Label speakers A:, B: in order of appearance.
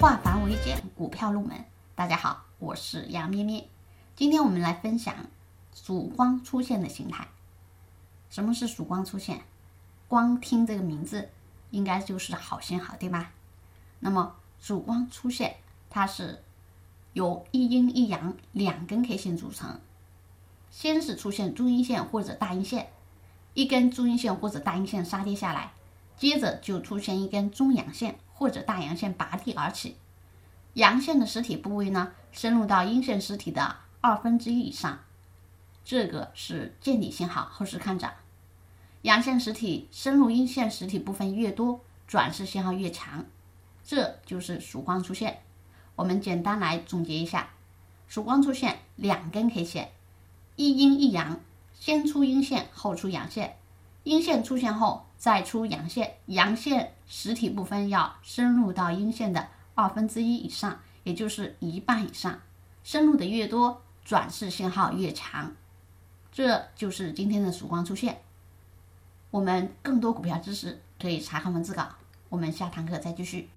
A: 化繁为简股票入门。大家好，我是杨咩咩。今天我们来分享曙光出现的形态。什么是曙光出现？光听这个名字，应该就是好信号，对吧？那么曙光出现，它是由一阴一阳两根 K 线组成。先是出现中阴线或者大阴线，一根中阴线或者大阴线杀跌下来，接着就出现一根中阳线或者大阳线拔地而起。阳线的实体部位呢，深入到阴线实体的二分之一以上，这个是见底信号，后市看涨。阳线实体深入阴线实体部分越多，转势信号越强，这就是曙光出现。我们简单来总结一下：曙光出现两根 K 线，一阴一阳，先出阴线后出阳线，阴线出现后再出阳线，阳线实体部分要深入到阴线的。二分之一以上，也就是一半以上，深入的越多，转势信号越强，这就是今天的曙光出现。我们更多股票知识可以查看文字稿，我们下堂课再继续。